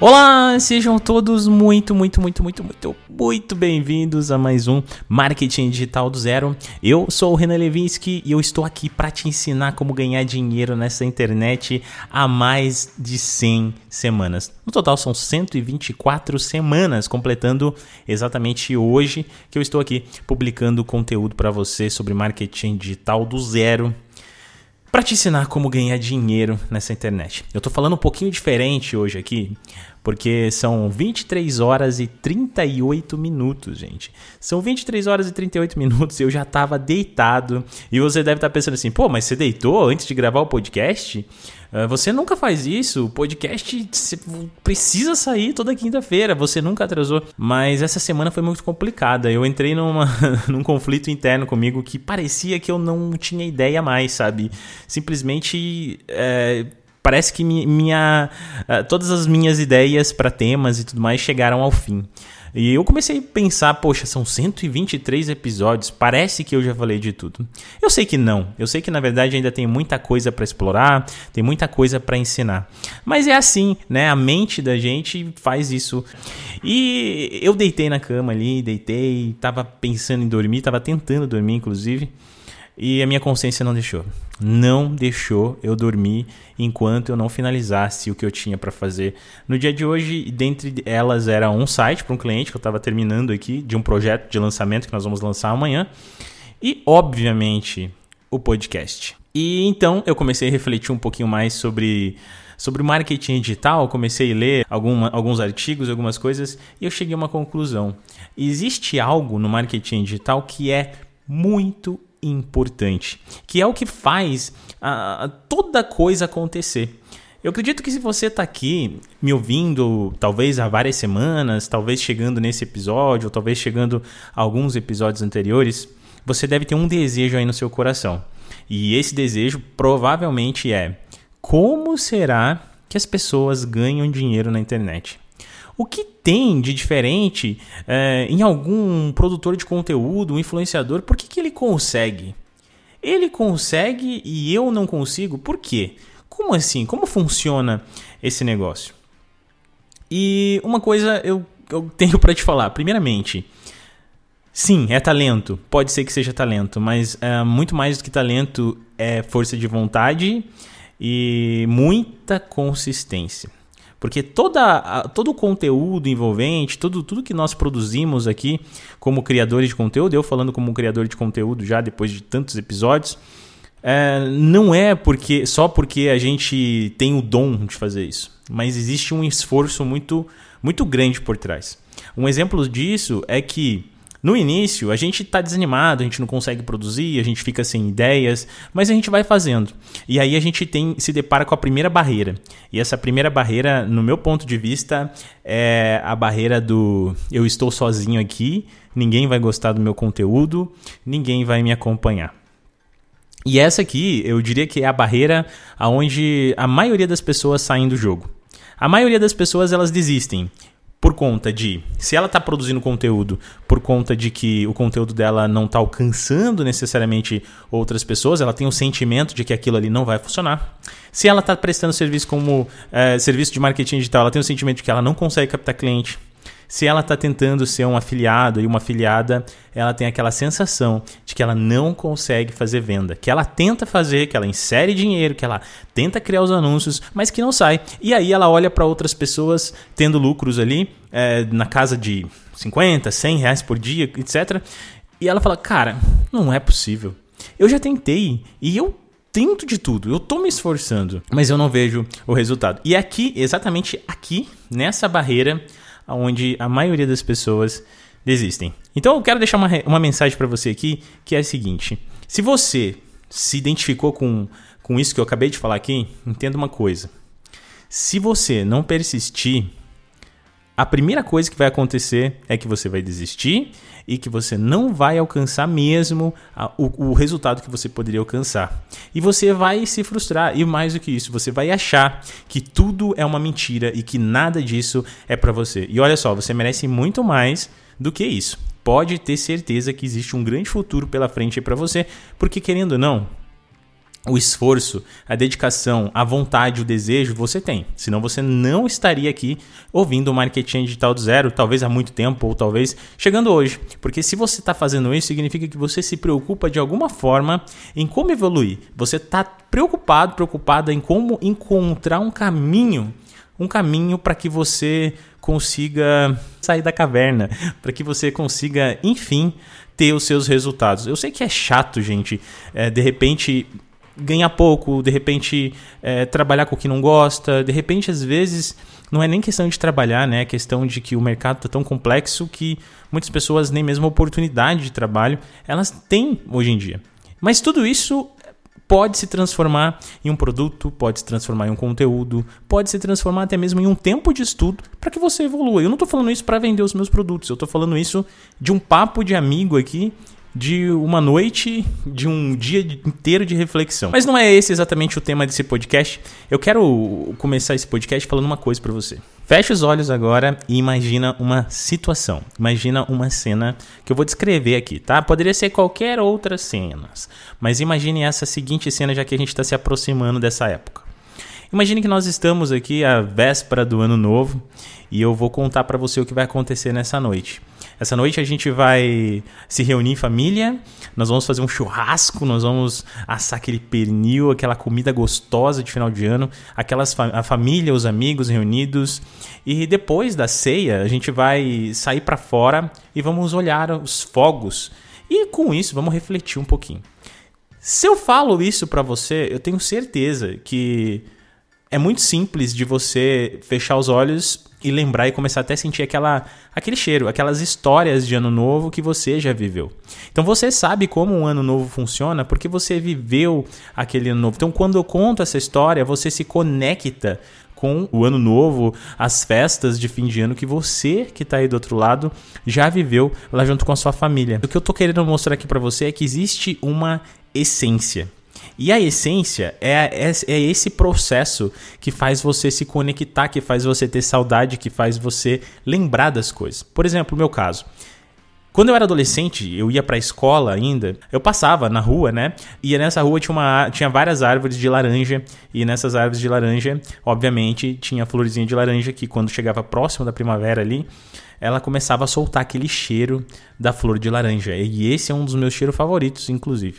Olá, sejam todos muito, muito, muito, muito, muito, muito bem-vindos a mais um Marketing Digital do Zero. Eu sou o Renan Levinsky e eu estou aqui para te ensinar como ganhar dinheiro nessa internet há mais de 100 semanas. No total são 124 semanas, completando exatamente hoje que eu estou aqui publicando conteúdo para você sobre marketing digital do zero para te ensinar como ganhar dinheiro nessa internet. Eu tô falando um pouquinho diferente hoje aqui, porque são 23 horas e 38 minutos, gente. São 23 horas e 38 minutos, eu já tava deitado, e você deve estar tá pensando assim: "Pô, mas você deitou antes de gravar o podcast?" Ah, você nunca faz isso. O podcast precisa sair toda quinta-feira. Você nunca atrasou. Mas essa semana foi muito complicada. Eu entrei numa, num conflito interno comigo que parecia que eu não tinha ideia mais, sabe? Simplesmente. É, parece que minha, ah, todas as minhas ideias para temas e tudo mais chegaram ao fim. E eu comecei a pensar, poxa, são 123 episódios, parece que eu já falei de tudo. Eu sei que não, eu sei que na verdade ainda tem muita coisa para explorar, tem muita coisa para ensinar. Mas é assim, né? A mente da gente faz isso. E eu deitei na cama ali, deitei, tava pensando em dormir, tava tentando dormir inclusive. E a minha consciência não deixou. Não deixou eu dormir enquanto eu não finalizasse o que eu tinha para fazer. No dia de hoje, dentre elas era um site para um cliente que eu estava terminando aqui, de um projeto de lançamento que nós vamos lançar amanhã. E, obviamente, o podcast. E então eu comecei a refletir um pouquinho mais sobre sobre marketing digital, comecei a ler alguma, alguns artigos, algumas coisas, e eu cheguei a uma conclusão. Existe algo no marketing digital que é muito importante, que é o que faz a, a toda coisa acontecer. Eu acredito que se você está aqui me ouvindo, talvez há várias semanas, talvez chegando nesse episódio, ou talvez chegando a alguns episódios anteriores, você deve ter um desejo aí no seu coração. E esse desejo provavelmente é: como será que as pessoas ganham dinheiro na internet? O que tem de diferente é, em algum produtor de conteúdo, um influenciador? Por que, que ele consegue? Ele consegue e eu não consigo? Por quê? Como assim? Como funciona esse negócio? E uma coisa eu, eu tenho para te falar. Primeiramente, sim, é talento. Pode ser que seja talento, mas é, muito mais do que talento é força de vontade e muita consistência. Porque toda, todo o conteúdo envolvente, tudo, tudo que nós produzimos aqui como criadores de conteúdo, eu falando como criador de conteúdo já depois de tantos episódios, é, não é porque só porque a gente tem o dom de fazer isso, mas existe um esforço muito, muito grande por trás. Um exemplo disso é que no início, a gente está desanimado, a gente não consegue produzir, a gente fica sem ideias, mas a gente vai fazendo. E aí a gente tem se depara com a primeira barreira. E essa primeira barreira, no meu ponto de vista, é a barreira do eu estou sozinho aqui, ninguém vai gostar do meu conteúdo, ninguém vai me acompanhar. E essa aqui, eu diria que é a barreira aonde a maioria das pessoas saem do jogo. A maioria das pessoas elas desistem por conta de se ela está produzindo conteúdo por conta de que o conteúdo dela não está alcançando necessariamente outras pessoas, ela tem o sentimento de que aquilo ali não vai funcionar. Se ela está prestando serviço como é, serviço de marketing digital, ela tem o sentimento de que ela não consegue captar cliente. Se ela está tentando ser um afiliado e uma afiliada, ela tem aquela sensação de que ela não consegue fazer venda, que ela tenta fazer, que ela insere dinheiro, que ela tenta criar os anúncios, mas que não sai. E aí ela olha para outras pessoas tendo lucros ali é, na casa de 50, 100 reais por dia, etc. E ela fala: Cara, não é possível. Eu já tentei e eu tento de tudo, eu tô me esforçando, mas eu não vejo o resultado. E aqui, exatamente aqui, nessa barreira, onde a maioria das pessoas desistem. Então eu quero deixar uma, uma mensagem para você aqui, que é a seguinte: se você se identificou com, com isso que eu acabei de falar aqui, entenda uma coisa. Se você não persistir, a primeira coisa que vai acontecer é que você vai desistir e que você não vai alcançar mesmo a, o, o, resultado que você poderia alcançar. E você vai se frustrar. E mais do que isso, você vai achar que tudo é uma mentira e que nada disso é para você. E olha só, você merece muito mais do que isso. Pode ter certeza que existe um grande futuro pela frente para você, porque querendo ou não, o esforço, a dedicação, a vontade, o desejo, você tem. Senão você não estaria aqui ouvindo o marketing digital do zero, talvez há muito tempo ou talvez chegando hoje. Porque se você está fazendo isso, significa que você se preocupa de alguma forma em como evoluir. Você está preocupado, preocupada em como encontrar um caminho, um caminho para que você consiga sair da caverna, para que você consiga, enfim, ter os seus resultados. Eu sei que é chato, gente. É, de repente ganhar pouco, de repente é, trabalhar com o que não gosta, de repente às vezes não é nem questão de trabalhar, né? É questão de que o mercado está tão complexo que muitas pessoas nem mesmo oportunidade de trabalho elas têm hoje em dia. Mas tudo isso pode se transformar em um produto, pode se transformar em um conteúdo, pode se transformar até mesmo em um tempo de estudo para que você evolua. Eu não estou falando isso para vender os meus produtos, eu estou falando isso de um papo de amigo aqui de uma noite, de um dia inteiro de reflexão. Mas não é esse exatamente o tema desse podcast. Eu quero começar esse podcast falando uma coisa para você. Feche os olhos agora e imagina uma situação. Imagina uma cena que eu vou descrever aqui, tá? Poderia ser qualquer outra cena, mas imagine essa seguinte cena já que a gente está se aproximando dessa época. Imagine que nós estamos aqui à véspera do ano novo e eu vou contar para você o que vai acontecer nessa noite. Essa noite a gente vai se reunir em família, nós vamos fazer um churrasco, nós vamos assar aquele pernil, aquela comida gostosa de final de ano, aquelas a família, os amigos reunidos. E depois da ceia, a gente vai sair para fora e vamos olhar os fogos. E com isso, vamos refletir um pouquinho. Se eu falo isso para você, eu tenho certeza que é muito simples de você fechar os olhos e lembrar e começar até a sentir aquela, aquele cheiro, aquelas histórias de ano novo que você já viveu. Então você sabe como um ano novo funciona porque você viveu aquele ano novo. Então quando eu conto essa história, você se conecta com o ano novo, as festas de fim de ano que você que está aí do outro lado já viveu lá junto com a sua família. O que eu estou querendo mostrar aqui para você é que existe uma essência. E a essência é, é, é, esse processo que faz você se conectar, que faz você ter saudade, que faz você lembrar das coisas. Por exemplo, o meu caso. Quando eu era adolescente, eu ia pra escola ainda, eu passava na rua, né? E nessa rua tinha, uma, tinha várias árvores de laranja, e nessas árvores de laranja, obviamente, tinha florzinha de laranja que quando chegava próximo da primavera ali, ela começava a soltar aquele cheiro da flor de laranja. E esse é um dos meus cheiros favoritos, inclusive.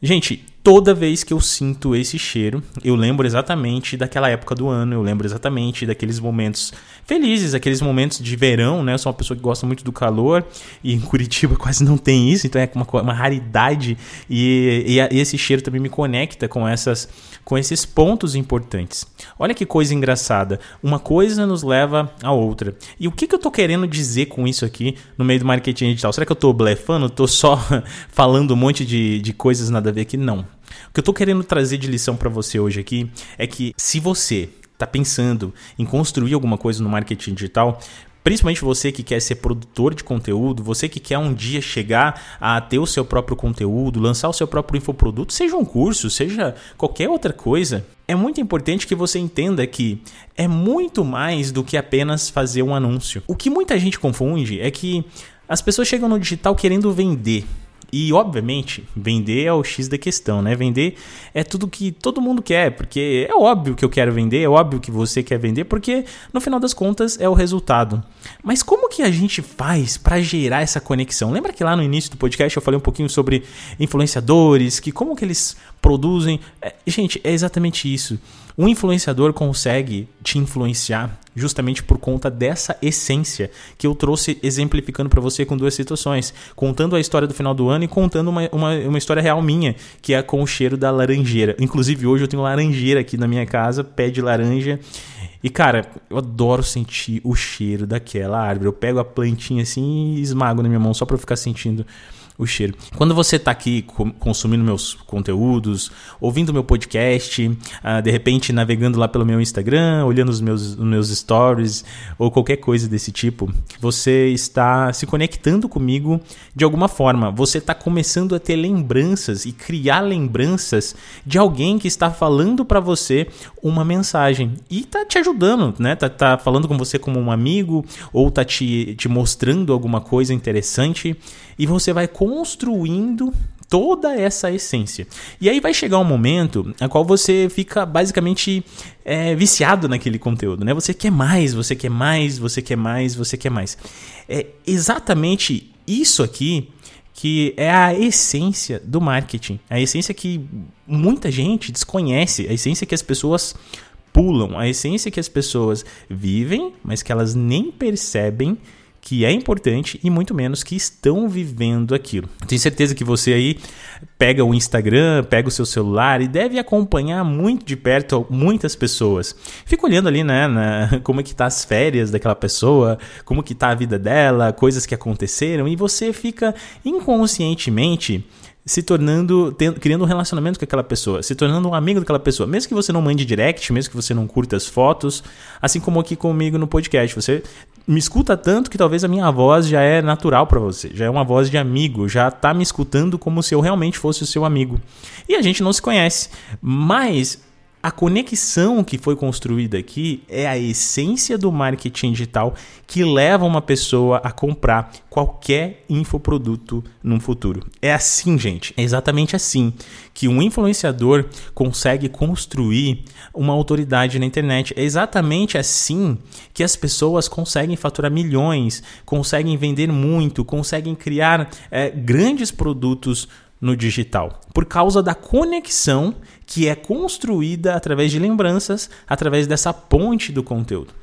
Gente, toda vez que eu sinto esse cheiro, eu lembro exatamente daquela época do ano, eu lembro exatamente daqueles momentos felizes, aqueles momentos de verão, né? Eu sou uma pessoa que gosta muito do calor e em Curitiba quase não tem isso, então é uma, uma raridade e, e, e esse cheiro também me conecta com essas com esses pontos importantes. Olha que coisa engraçada. Uma coisa nos leva a outra. E o que, que eu estou querendo dizer com isso aqui no meio do marketing digital? Será que eu estou blefando? Estou só falando um monte de, de coisas nada a ver aqui? Não. O que eu estou querendo trazer de lição para você hoje aqui é que se você está pensando em construir alguma coisa no marketing digital, Principalmente você que quer ser produtor de conteúdo, você que quer um dia chegar a ter o seu próprio conteúdo, lançar o seu próprio infoproduto, seja um curso, seja qualquer outra coisa, é muito importante que você entenda que é muito mais do que apenas fazer um anúncio. O que muita gente confunde é que as pessoas chegam no digital querendo vender. E, obviamente, vender é o X da questão, né? Vender é tudo que todo mundo quer, porque é óbvio que eu quero vender, é óbvio que você quer vender, porque no final das contas é o resultado. Mas como que a gente faz para gerar essa conexão? Lembra que lá no início do podcast eu falei um pouquinho sobre influenciadores, que como que eles produzem? É, gente, é exatamente isso. Um influenciador consegue te influenciar justamente por conta dessa essência que eu trouxe exemplificando para você com duas situações, contando a história do final do ano e contando uma, uma, uma, história real minha, que é com o cheiro da laranjeira. Inclusive hoje eu tenho laranjeira aqui na minha casa, pé de laranja. E cara, eu adoro sentir o cheiro daquela árvore. Eu pego a plantinha assim e esmago na minha mão só para ficar sentindo o cheiro. Quando você está aqui consumindo meus conteúdos, ouvindo meu podcast, uh, de repente navegando lá pelo meu Instagram, olhando os meus, os meus stories ou qualquer coisa desse tipo, você está se conectando comigo de alguma forma. Você está começando a ter lembranças e criar lembranças de alguém que está falando para você uma mensagem e está te ajudando, né? Tá, tá falando com você como um amigo ou tá te, te mostrando alguma coisa interessante e você vai construindo toda essa essência. E aí vai chegar um momento a qual você fica basicamente é, viciado naquele conteúdo, né? Você quer mais, você quer mais, você quer mais, você quer mais. É exatamente isso aqui que é a essência do marketing, a essência que muita gente desconhece, a essência que as pessoas pulam, a essência que as pessoas vivem, mas que elas nem percebem que é importante e muito menos que estão vivendo aquilo. Tenho certeza que você aí pega o Instagram, pega o seu celular e deve acompanhar muito de perto muitas pessoas. Fica olhando ali, né, na, como é que tá as férias daquela pessoa, como que tá a vida dela, coisas que aconteceram e você fica inconscientemente se tornando, tendo, criando um relacionamento com aquela pessoa, se tornando um amigo daquela pessoa, mesmo que você não mande direct, mesmo que você não curta as fotos, assim como aqui comigo no podcast, você me escuta tanto que talvez a minha voz já é natural para você, já é uma voz de amigo, já tá me escutando como se eu realmente fosse o seu amigo. E a gente não se conhece, mas a conexão que foi construída aqui é a essência do marketing digital que leva uma pessoa a comprar qualquer infoproduto no futuro. É assim, gente, é exatamente assim que um influenciador consegue construir uma autoridade na internet. É exatamente assim que as pessoas conseguem faturar milhões, conseguem vender muito, conseguem criar é, grandes produtos no digital, por causa da conexão que é construída através de lembranças, através dessa ponte do conteúdo.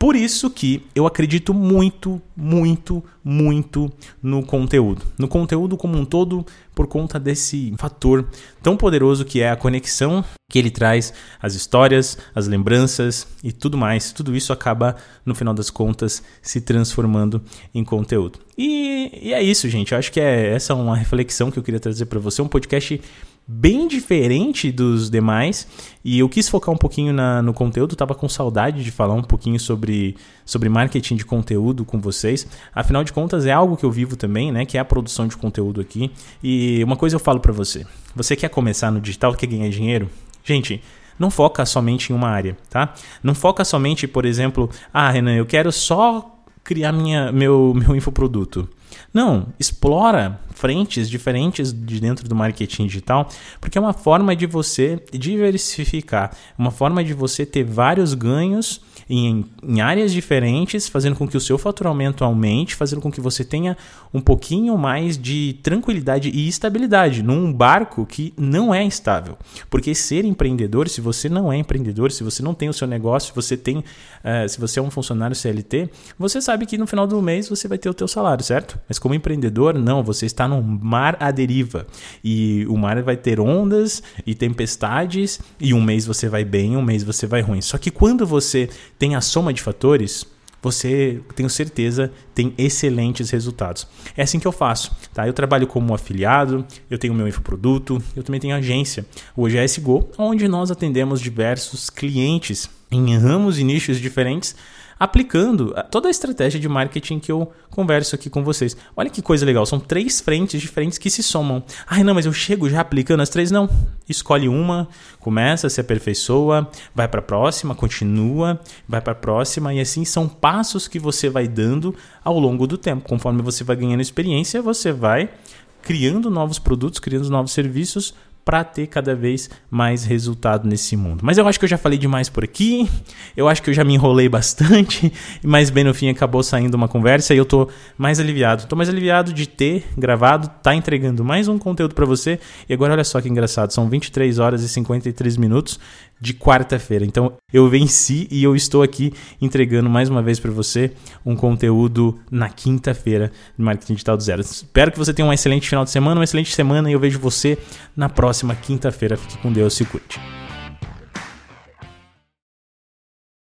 Por isso que eu acredito muito, muito, muito no conteúdo. No conteúdo como um todo, por conta desse fator tão poderoso que é a conexão que ele traz, as histórias, as lembranças e tudo mais. Tudo isso acaba, no final das contas, se transformando em conteúdo. E, e é isso, gente. Eu acho que é essa é uma reflexão que eu queria trazer para você. Um podcast bem diferente dos demais e eu quis focar um pouquinho na, no conteúdo, tava com saudade de falar um pouquinho sobre, sobre marketing de conteúdo com vocês. Afinal de contas, é algo que eu vivo também, né? Que é a produção de conteúdo aqui. E uma coisa eu falo para você: você quer começar no digital, quer ganhar dinheiro? Gente, não foca somente em uma área, tá? Não foca somente, por exemplo, ah, Renan, eu quero só criar minha, meu, meu infoproduto. Não, explora frentes diferentes de dentro do marketing digital, porque é uma forma de você diversificar, uma forma de você ter vários ganhos em, em áreas diferentes, fazendo com que o seu faturamento aumente, fazendo com que você tenha um pouquinho mais de tranquilidade e estabilidade num barco que não é estável. Porque ser empreendedor, se você não é empreendedor, se você não tem o seu negócio, você tem, uh, se você é um funcionário CLT, você sabe que no final do mês você vai ter o teu salário, certo? Mas como empreendedor, não, você está num mar à deriva e o mar vai ter ondas e tempestades e um mês você vai bem, um mês você vai ruim. Só que quando você tem a soma de fatores, você, tenho certeza, tem excelentes resultados. É assim que eu faço, tá? Eu trabalho como afiliado, eu tenho meu infoproduto, eu também tenho agência, o OGS Go, onde nós atendemos diversos clientes em ramos e nichos diferentes aplicando toda a estratégia de marketing que eu converso aqui com vocês. Olha que coisa legal, são três frentes diferentes que se somam. Ai, não, mas eu chego já aplicando as três? Não. Escolhe uma, começa, se aperfeiçoa, vai para a próxima, continua, vai para a próxima e assim são passos que você vai dando ao longo do tempo. Conforme você vai ganhando experiência, você vai criando novos produtos, criando novos serviços para ter cada vez mais resultado nesse mundo. Mas eu acho que eu já falei demais por aqui. Eu acho que eu já me enrolei bastante, mas bem no fim acabou saindo uma conversa e eu tô mais aliviado. Tô mais aliviado de ter gravado, tá entregando mais um conteúdo para você. E agora olha só que engraçado, são 23 horas e 53 minutos de quarta-feira. Então eu venci e eu estou aqui entregando mais uma vez para você um conteúdo na quinta-feira de Marketing Digital do Zero. Espero que você tenha um excelente final de semana, uma excelente semana e eu vejo você na próxima quinta-feira. Fique com Deus, se cuide.